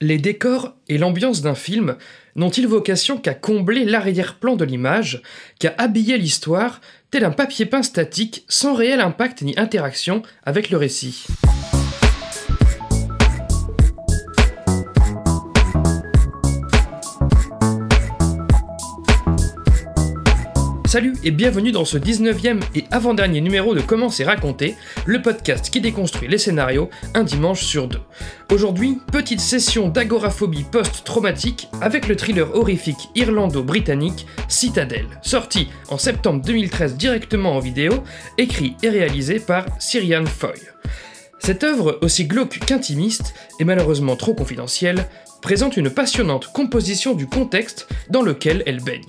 Les décors et l'ambiance d'un film n'ont-ils vocation qu'à combler l'arrière-plan de l'image, qu'à habiller l'histoire, tel un papier peint statique sans réel impact ni interaction avec le récit? Salut et bienvenue dans ce 19e et avant-dernier numéro de Comment c'est raconté, le podcast qui déconstruit les scénarios un dimanche sur deux. Aujourd'hui, petite session d'agoraphobie post-traumatique avec le thriller horrifique irlando-britannique Citadel, sorti en septembre 2013 directement en vidéo, écrit et réalisé par Cyrian Foy. Cette œuvre, aussi glauque qu'intimiste, et malheureusement trop confidentielle, présente une passionnante composition du contexte dans lequel elle baigne.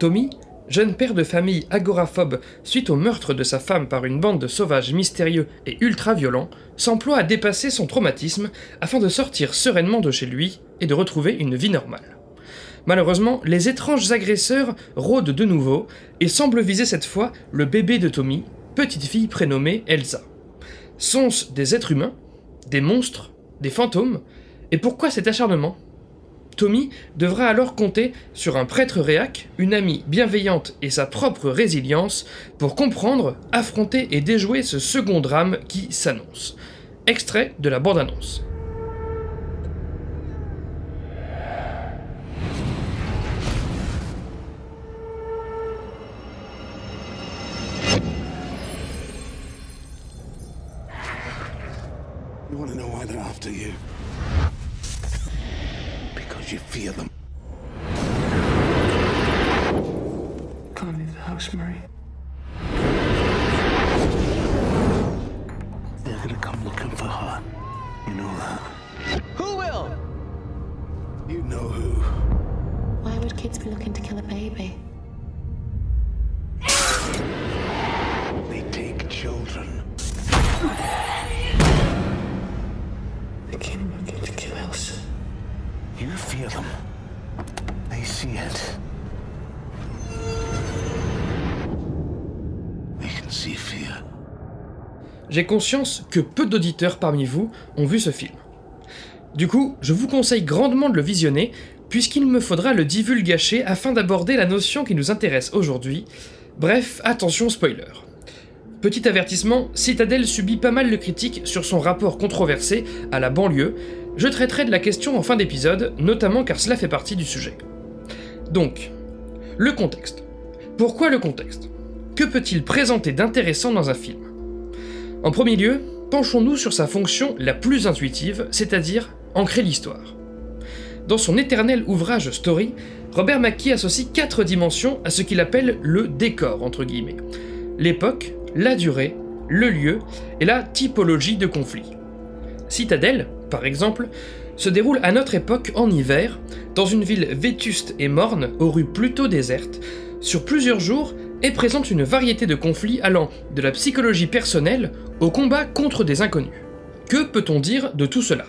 Tommy, jeune père de famille agoraphobe suite au meurtre de sa femme par une bande de sauvages mystérieux et ultra-violents, s'emploie à dépasser son traumatisme afin de sortir sereinement de chez lui et de retrouver une vie normale. Malheureusement, les étranges agresseurs rôdent de nouveau et semblent viser cette fois le bébé de Tommy, petite fille prénommée Elsa. Sont-ce des êtres humains Des monstres Des fantômes? Et pourquoi cet acharnement? Tommy devra alors compter sur un prêtre réac, une amie bienveillante et sa propre résilience pour comprendre, affronter et déjouer ce second drame qui s'annonce. Extrait de la bande-annonce. Because you fear them. Can't leave the house, Murray. J'ai conscience que peu d'auditeurs parmi vous ont vu ce film. Du coup, je vous conseille grandement de le visionner, puisqu'il me faudra le divulgacher afin d'aborder la notion qui nous intéresse aujourd'hui. Bref, attention spoiler. Petit avertissement, Citadel subit pas mal de critiques sur son rapport controversé à la banlieue. Je traiterai de la question en fin d'épisode, notamment car cela fait partie du sujet. Donc, le contexte. Pourquoi le contexte? Que peut-il présenter d'intéressant dans un film? En premier lieu, penchons-nous sur sa fonction la plus intuitive, c'est-à-dire ancrer l'histoire. Dans son éternel ouvrage Story, Robert McKee associe quatre dimensions à ce qu'il appelle le décor, entre guillemets. L'époque, la durée, le lieu et la typologie de conflit. Citadel, par exemple, se déroule à notre époque en hiver, dans une ville vétuste et morne, aux rues plutôt désertes, sur plusieurs jours et présente une variété de conflits allant de la psychologie personnelle au combat contre des inconnus. Que peut-on dire de tout cela?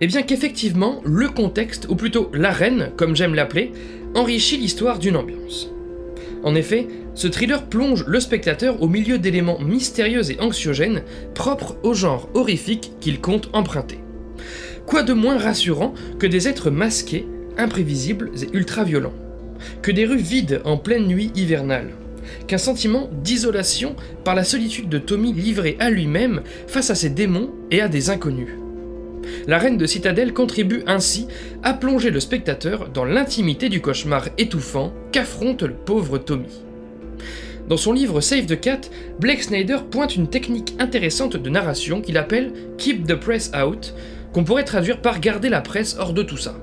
Eh bien qu'effectivement, le contexte, ou plutôt l'arène, comme j'aime l'appeler, enrichit l'histoire d'une ambiance. En effet, ce thriller plonge le spectateur au milieu d'éléments mystérieux et anxiogènes propres au genre horrifique qu'il compte emprunter. Quoi de moins rassurant que des êtres masqués, imprévisibles et ultra-violents Que des rues vides en pleine nuit hivernale Qu'un sentiment d'isolation par la solitude de Tommy livré à lui-même face à ses démons et à des inconnus la reine de Citadelle contribue ainsi à plonger le spectateur dans l'intimité du cauchemar étouffant qu'affronte le pauvre Tommy. Dans son livre Save the Cat, Blake Snyder pointe une technique intéressante de narration qu'il appelle Keep the Press Out, qu'on pourrait traduire par garder la presse hors de tout ça.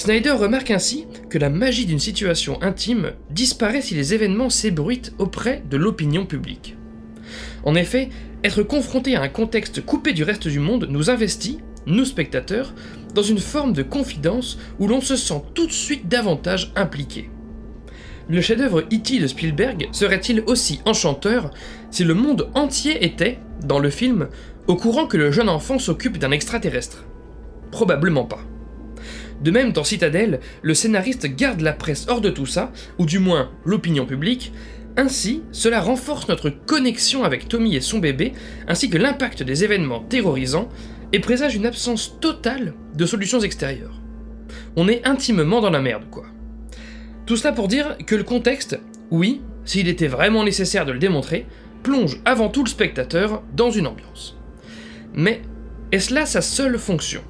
Snyder remarque ainsi que la magie d'une situation intime disparaît si les événements s'ébruitent auprès de l'opinion publique. En effet, être confronté à un contexte coupé du reste du monde nous investit, nous spectateurs, dans une forme de confidence où l'on se sent tout de suite davantage impliqué. Le chef-d'œuvre E.T. de Spielberg serait-il aussi enchanteur si le monde entier était, dans le film, au courant que le jeune enfant s'occupe d'un extraterrestre? Probablement pas. De même, dans Citadel, le scénariste garde la presse hors de tout ça, ou du moins l'opinion publique, Ainsi, cela renforce notre connexion avec Tommy et son bébé, ainsi que l'impact des événements terrorisants, et présage une absence totale de solutions extérieures. On est intimement dans la merde, quoi. Tout cela pour dire que le contexte, oui, s'il était vraiment nécessaire de le démontrer, plonge avant tout le spectateur dans une ambiance. Mais est-ce là sa seule fonction?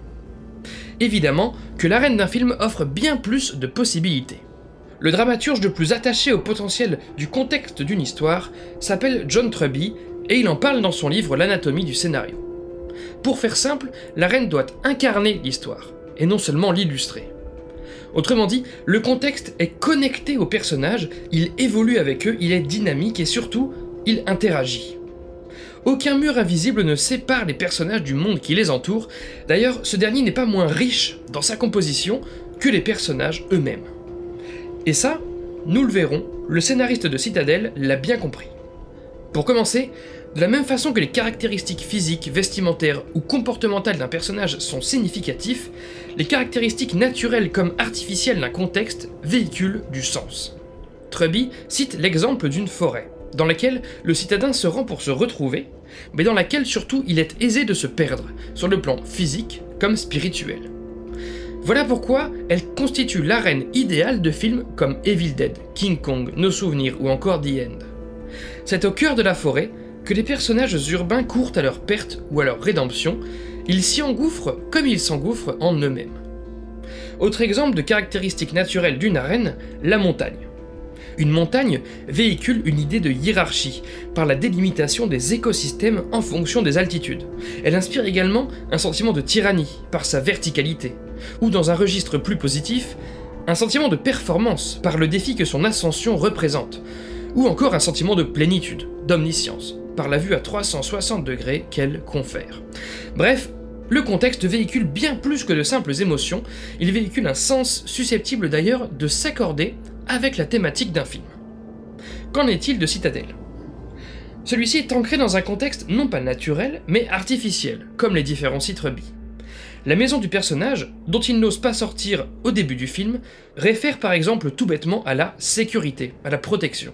Évidemment que l'arène d'un film offre bien plus de possibilités. Le dramaturge le plus attaché au potentiel du contexte d'une histoire s'appelle John Truby et il en parle dans son livre L'anatomie du scénario. Pour faire simple, l'arène doit incarner l'histoire, et non seulement l'illustrer. Autrement dit, le contexte est connecté aux personnages, il évolue avec eux, il est dynamique et surtout, il interagit. Aucun mur invisible ne sépare les personnages du monde qui les entoure, d'ailleurs ce dernier n'est pas moins riche dans sa composition que les personnages eux-mêmes. Et ça, nous le verrons, le scénariste de Citadel l'a bien compris. Pour commencer, de la même façon que les caractéristiques physiques, vestimentaires ou comportementales d'un personnage sont significatifs, les caractéristiques naturelles comme artificielles d'un contexte véhiculent du sens. Truby cite l'exemple d'une forêt, dans laquelle le citadin se rend pour se retrouver, mais dans laquelle surtout il est aisé de se perdre, sur le plan physique comme spirituel. Voilà pourquoi elle constitue l'arène idéale de films comme Evil Dead, King Kong, Nos Souvenirs ou encore The End. C'est au cœur de la forêt que les personnages urbains courent à leur perte ou à leur rédemption, ils s'y engouffrent comme ils s'engouffrent en eux-mêmes. Autre exemple de caractéristique naturelle d'une arène, la montagne. Une montagne véhicule une idée de hiérarchie par la délimitation des écosystèmes en fonction des altitudes. Elle inspire également un sentiment de tyrannie par sa verticalité, ou dans un registre plus positif, un sentiment de performance par le défi que son ascension représente, ou encore un sentiment de plénitude, d'omniscience, par la vue à 360 degrés qu'elle confère. Bref, le contexte véhicule bien plus que de simples émotions, il véhicule un sens susceptible d'ailleurs de s'accorder avec la thématique d'un film. Qu'en est-il de Citadel? Celui-ci est ancré dans un contexte non pas naturel, mais artificiel, comme les différents sites La maison du personnage, dont il n'ose pas sortir au début du film, réfère par exemple tout bêtement à la sécurité, à la protection.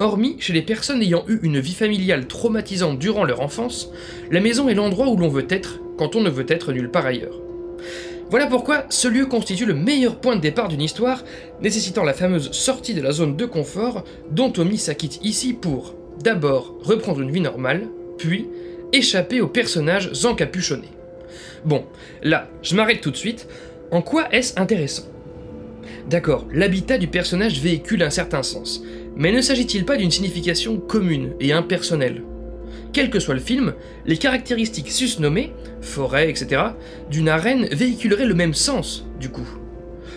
Hormis chez les personnes ayant eu une vie familiale traumatisante durant leur enfance, la maison est l'endroit où l'on veut être quand on ne veut être nulle part ailleurs. Voilà pourquoi ce lieu constitue le meilleur point de départ d'une histoire, nécessitant la fameuse sortie de la zone de confort dont Tommy s'acquitte ici pour, d'abord, reprendre une vie normale, puis échapper aux personnages encapuchonnés. Bon, là, je m'arrête tout de suite. En quoi est-ce intéressant? D'accord, l'habitat du personnage véhicule un certain sens, mais ne s'agit-il pas d'une signification commune et impersonnelle? Quel que soit le film, les caractéristiques susnommées, forêt, etc., d'une arène véhiculeraient le même sens, du coup.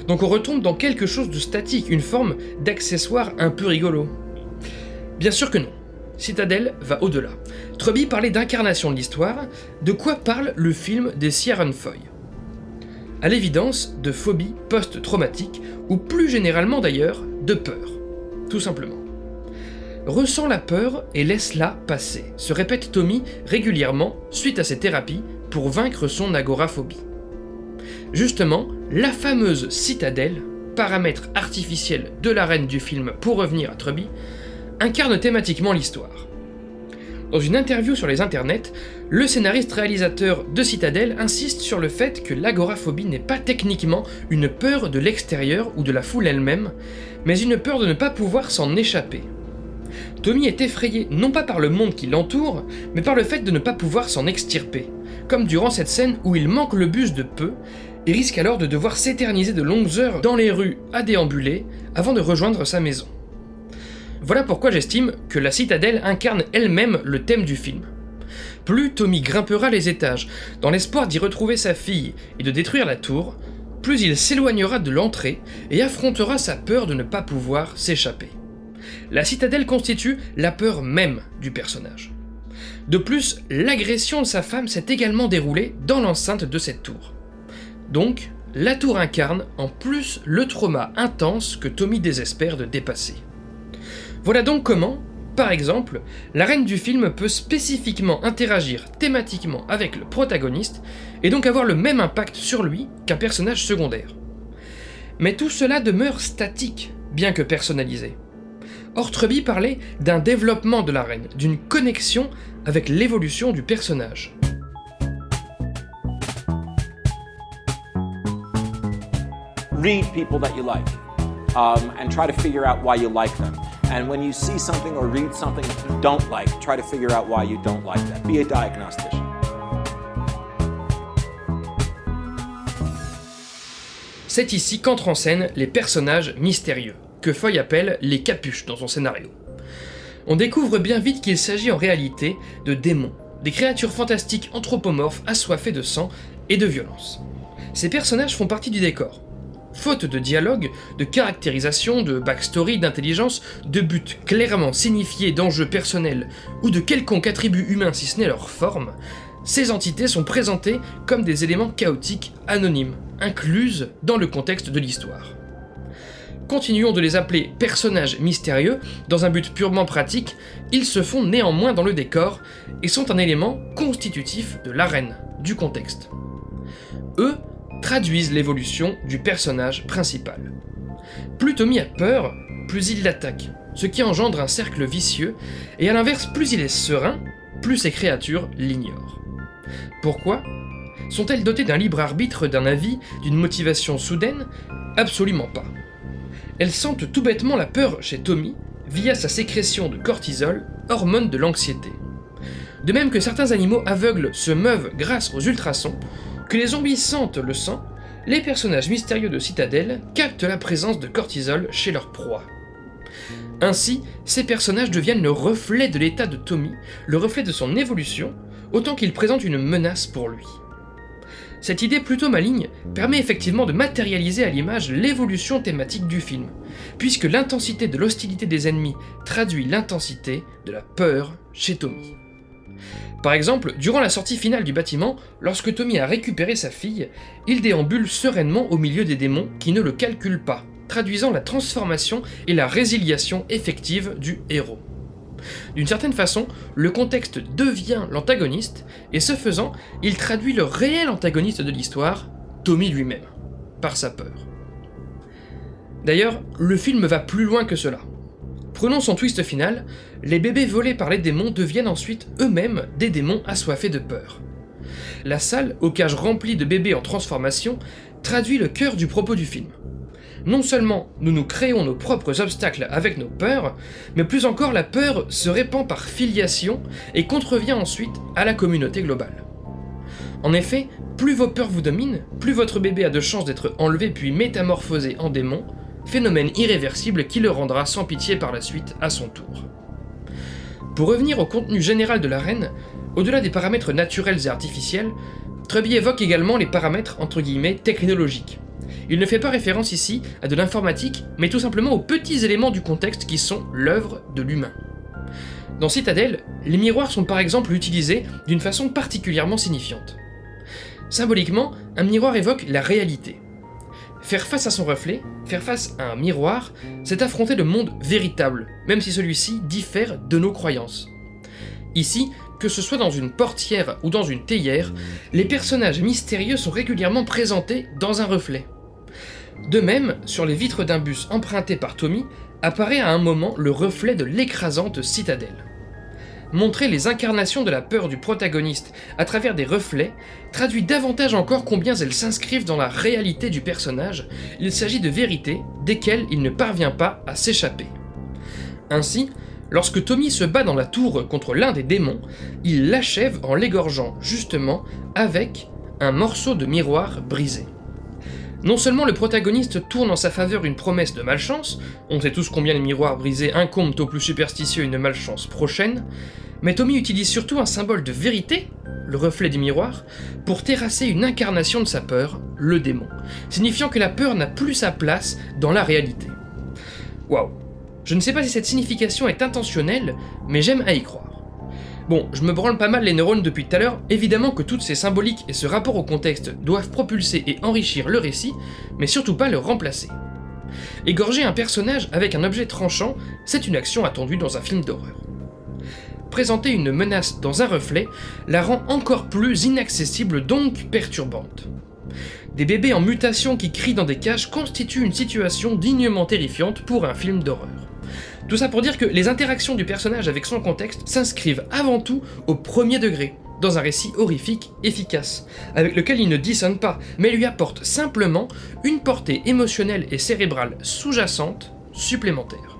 Donc on retombe dans quelque chose de statique, une forme d'accessoire un peu rigolo. Bien sûr que non. Citadel va au-delà. Truby parlait d'incarnation de l'histoire, de quoi parle le film des Sierra Foy? À l'évidence, de phobie post-traumatique, ou plus généralement d'ailleurs, de peur. Tout simplement. Ressens la peur et laisse-la passer, se répète Tommy régulièrement suite à ses thérapies pour vaincre son agoraphobie. Justement, la fameuse citadelle, paramètre artificiel de l'arène du film pour revenir à Truby, incarne thématiquement l'histoire. Dans une interview sur les internets, le scénariste-réalisateur de Citadel insiste sur le fait que l'agoraphobie n'est pas techniquement une peur de l'extérieur ou de la foule elle-même, mais une peur de ne pas pouvoir s'en échapper, Tommy est effrayé non pas par le monde qui l'entoure, mais par le fait de ne pas pouvoir s'en extirper, comme durant cette scène où il manque le bus de peu et risque alors de devoir s'éterniser de longues heures dans les rues à déambuler avant de rejoindre sa maison. Voilà pourquoi j'estime que la citadelle incarne elle-même le thème du film. Plus Tommy grimpera les étages dans l'espoir d'y retrouver sa fille et de détruire la tour, plus il s'éloignera de l'entrée et affrontera sa peur de ne pas pouvoir s'échapper. La citadelle constitue la peur même du personnage. De plus, l'agression de sa femme s'est également déroulée dans l'enceinte de cette tour. Donc, la tour incarne en plus le trauma intense que Tommy désespère de dépasser. Voilà donc comment, par exemple, la reine du film peut spécifiquement interagir thématiquement avec le protagoniste et donc avoir le même impact sur lui qu'un personnage secondaire. Mais tout cela demeure statique, bien que personnalisé. Ortreby parlait d'un développement de la reine, d'une connexion avec l'évolution du personnage. read people that you like um, and try to figure out why you like them. And when you see something or read something you don't like, try to figure out why you don't like that. Be a diagnostician. C'est ici qu'entrent en scène les personnages mystérieux, que Foy appelle les capuches dans son scénario. On découvre bien vite qu'il s'agit en réalité de démons, des créatures fantastiques anthropomorphes assoiffées de sang et de violence. Ces personnages font partie du décor, Faute de dialogue, de caractérisation, de backstory, d'intelligence, de buts clairement signifiés d'enjeux personnels ou de quelconque attribut humain si ce n'est leur forme, ces entités sont présentées comme des éléments chaotiques, anonymes, incluses dans le contexte de l'histoire. Continuons de les appeler personnages mystérieux, dans un but purement pratique, ils se font néanmoins dans le décor et sont un élément constitutif de l'arène, du contexte. Eux traduisent l'évolution du personnage principal. Plus Tommy a peur, plus il l'attaque, ce qui engendre un cercle vicieux, et à l'inverse, plus il est serein, plus ces créatures l'ignorent. Pourquoi? Sont-elles dotées d'un libre arbitre, d'un avis, d'une motivation soudaine? Absolument pas. Elles sentent tout bêtement la peur chez Tommy via sa sécrétion de cortisol, hormone de l'anxiété. De même que certains animaux aveugles se meuvent grâce aux ultrasons, que les zombies sentent le sang, les personnages mystérieux de Citadel captent la présence de cortisol chez leur proie. Ainsi, ces personnages deviennent le reflet de l'état de Tommy, le reflet de son évolution, autant qu'ils présentent une menace pour lui. Cette idée plutôt maligne permet effectivement de matérialiser à l'image l'évolution thématique du film, puisque l'intensité de l'hostilité des ennemis traduit l'intensité de la peur chez Tommy. Par exemple, durant la sortie finale du bâtiment, lorsque Tommy a récupéré sa fille, il déambule sereinement au milieu des démons qui ne le calculent pas, traduisant la transformation et la résiliation effective du héros. D'une certaine façon, le contexte devient l'antagoniste, et ce faisant, il traduit le réel antagoniste de l'histoire, Tommy lui-même, par sa peur. D'ailleurs, le film va plus loin que cela. Prenons son twist final, les bébés volés par les démons deviennent ensuite eux-mêmes des démons assoiffés de peur. La salle, aux cages remplies de bébés en transformation, traduit le cœur du propos du film. Non seulement nous nous créons nos propres obstacles avec nos peurs, mais plus encore la peur se répand par filiation et contrevient ensuite à la communauté globale. En effet, plus vos peurs vous dominent, plus votre bébé a de chances d'être enlevé puis métamorphosé en démon, phénomène irréversible qui le rendra sans pitié par la suite à son tour. Pour revenir au contenu général de l'arène, au-delà des paramètres naturels et artificiels, Truby évoque également les paramètres technologiques. Il ne fait pas référence ici à de l'informatique, mais tout simplement aux petits éléments du contexte qui sont l'œuvre de l'humain. Dans Citadel, les miroirs sont par exemple utilisés d'une façon particulièrement signifiante. Symboliquement, un miroir évoque la réalité, Faire face à son reflet, faire face à un miroir, c'est affronter le monde véritable, même si celui-ci diffère de nos croyances. Ici, que ce soit dans une portière ou dans une théière, les personnages mystérieux sont régulièrement présentés dans un reflet. De même, sur les vitres d'un bus emprunté par Tommy, apparaît à un moment le reflet de l'écrasante citadelle. Montrer les incarnations de la peur du protagoniste à travers des reflets traduit davantage encore combien elles s'inscrivent dans la réalité du personnage, il s'agit de vérités desquelles il ne parvient pas à s'échapper. Ainsi, lorsque Tommy se bat dans la tour contre l'un des démons, il l'achève en l'égorgeant justement avec un morceau de miroir brisé. Non seulement le protagoniste tourne en sa faveur une promesse de malchance, on sait tous combien les miroirs brisés incombent aux plus superstitieux une malchance prochaine, mais Tommy utilise surtout un symbole de vérité, le reflet du miroir, pour terrasser une incarnation de sa peur, le démon, signifiant que la peur n'a plus sa place dans la réalité. Waouh Je ne sais pas si cette signification est intentionnelle, mais j'aime à y croire. Bon, je me branle pas mal les neurones depuis tout à l'heure, évidemment que toutes ces symboliques et ce rapport au contexte doivent propulser et enrichir le récit, mais surtout pas le remplacer. Égorger un personnage avec un objet tranchant, c'est une action attendue dans un film d'horreur. Présenter une menace dans un reflet la rend encore plus inaccessible, donc perturbante. Des bébés en mutation qui crient dans des cages constituent une situation dignement terrifiante pour un film d'horreur. Tout ça pour dire que les interactions du personnage avec son contexte s'inscrivent avant tout au premier degré, dans un récit horrifique efficace, avec lequel il ne dissonne pas, mais lui apporte simplement une portée émotionnelle et cérébrale sous-jacente supplémentaire.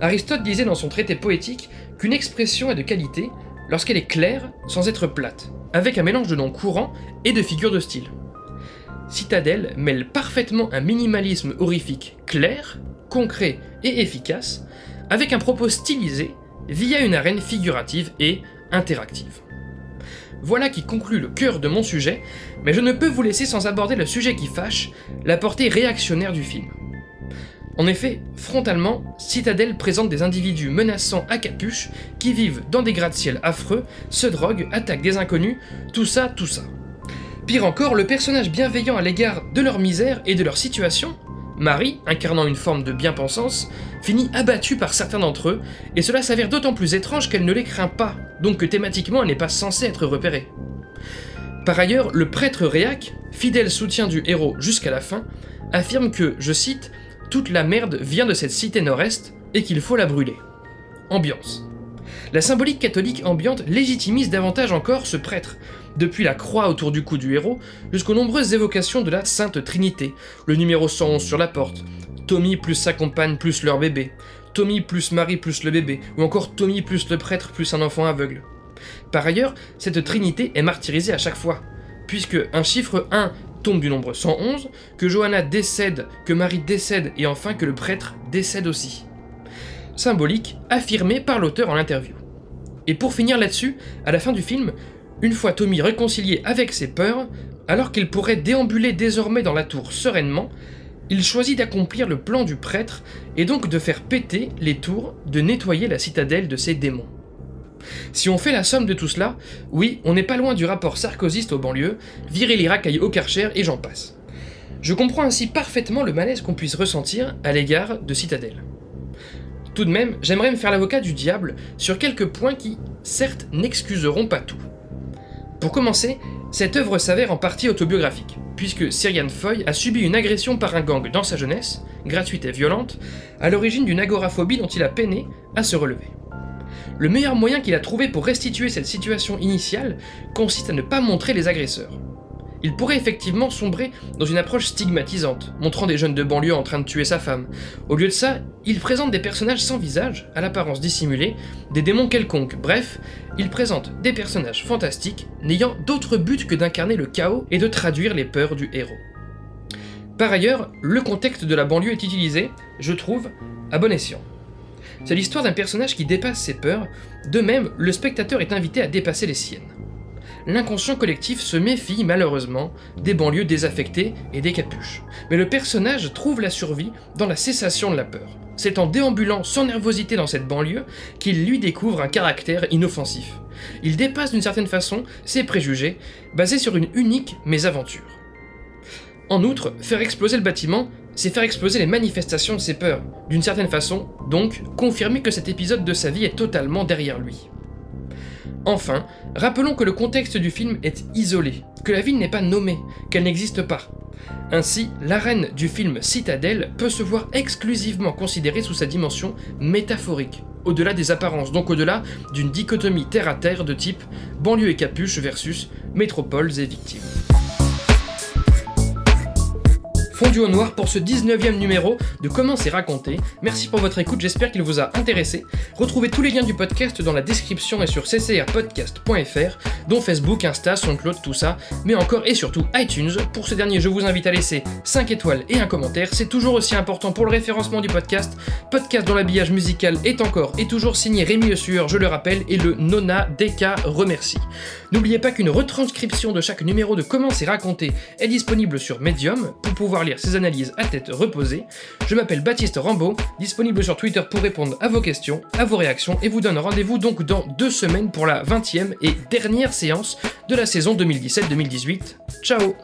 Aristote disait dans son traité poétique qu'une expression est de qualité lorsqu'elle est claire sans être plate, avec un mélange de noms courants et de figures de style. Citadelle mêle parfaitement un minimalisme horrifique clair, concret et efficace, avec un propos stylisé via une arène figurative et interactive. Voilà qui conclut le cœur de mon sujet, mais je ne peux vous laisser sans aborder le sujet qui fâche, la portée réactionnaire du film. En effet, frontalement, Citadel présente des individus menaçants à capuche qui vivent dans des gratte-ciel affreux, se droguent, attaquent des inconnus, tout ça, tout ça. Pire encore, le personnage bienveillant à l'égard de leur misère et de leur situation, Marie, incarnant une forme de bien-pensance, finit abattue par certains d'entre eux, et cela s'avère d'autant plus étrange qu'elle ne les craint pas, donc que thématiquement elle n'est pas censée être repérée. Par ailleurs, le prêtre Réac, fidèle soutien du héros jusqu'à la fin, affirme que, je cite, toute la merde vient de cette cité nord-est et qu'il faut la brûler. Ambiance. La symbolique catholique ambiante légitimise davantage encore ce prêtre, depuis la croix autour du cou du héros jusqu'aux nombreuses évocations de la Sainte Trinité, le numéro 111 sur la porte, Tommy plus sa compagne plus leur bébé, Tommy plus Marie plus le bébé, ou encore Tommy plus le prêtre plus un enfant aveugle. Par ailleurs, cette Trinité est martyrisée à chaque fois, puisque un chiffre 1 tombe du nombre 111, que Johanna décède, que Marie décède et enfin que le prêtre décède aussi. Symbolique, affirmé par l'auteur en interview. Et pour finir là-dessus, à la fin du film, une fois Tommy réconcilié avec ses peurs, alors qu'il pourrait déambuler désormais dans la tour sereinement, il choisit d'accomplir le plan du prêtre et donc de faire péter les tours, de nettoyer la citadelle de ses démons. Si on fait la somme de tout cela, oui, on n'est pas loin du rapport sarkozyste aux banlieues, virer les racailles au karcher et j'en passe. Je comprends ainsi parfaitement le malaise qu'on puisse ressentir à l'égard de Citadelle. Tout de même, j'aimerais me faire l'avocat du diable sur quelques points qui, certes, n'excuseront pas tout. Pour commencer, cette œuvre s'avère en partie autobiographique, puisque Syrian Foy a subi une agression par un gang dans sa jeunesse, gratuite et violente, à l'origine d'une agoraphobie dont il a peiné à se relever. Le meilleur moyen qu'il a trouvé pour restituer cette situation initiale consiste à ne pas montrer les agresseurs. Il pourrait effectivement sombrer dans une approche stigmatisante, montrant des jeunes de banlieue en train de tuer sa femme. Au lieu de ça, il présente des personnages sans visage, à l'apparence dissimulée, des démons quelconques, bref, il présente des personnages fantastiques, n'ayant d'autre but que d'incarner le chaos et de traduire les peurs du héros. Par ailleurs, le contexte de la banlieue est utilisé, je trouve, à bon escient. C'est l'histoire d'un personnage qui dépasse ses peurs, de même, le spectateur est invité à dépasser les siennes. L'inconscient collectif se méfie malheureusement des banlieues désaffectées et des capuches. Mais le personnage trouve la survie dans la cessation de la peur. C'est en déambulant sans nervosité dans cette banlieue qu'il lui découvre un caractère inoffensif. Il dépasse d'une certaine façon ses préjugés, basés sur une unique mésaventure. En outre, faire exploser le bâtiment, c'est faire exploser les manifestations de ses peurs. D'une certaine façon, donc, confirmer que cet épisode de sa vie est totalement derrière lui. Enfin, rappelons que le contexte du film est isolé, que la ville n'est pas nommée, qu'elle n'existe pas. Ainsi, l'arène du film Citadelle peut se voir exclusivement considérée sous sa dimension métaphorique, au-delà des apparences, donc au-delà d'une dichotomie terre-à-terre de type banlieue et capuche versus métropoles et victimes fondu au noir pour ce 19e numéro de Comment c'est raconté. Merci pour votre écoute, j'espère qu'il vous a intéressé. Retrouvez tous les liens du podcast dans la description et sur ccrpodcast.fr, dont Facebook, Insta, SoundCloud, tout ça, mais encore et surtout iTunes. Pour ce dernier, je vous invite à laisser 5 étoiles et un commentaire, c'est toujours aussi important pour le référencement du podcast. Podcast dont l'habillage musical est encore et toujours signé Rémi Sueur, je le rappelle, et le Nona DK remercie. N'oubliez pas qu'une retranscription de chaque numéro de Comment c'est raconté est disponible sur Medium pour pouvoir lire ses analyses à tête reposée. Je m'appelle Baptiste Rambaud, disponible sur Twitter pour répondre à vos questions, à vos réactions, et vous donne rendez-vous donc dans deux semaines pour la 20e et dernière séance de la saison 2017-2018. Ciao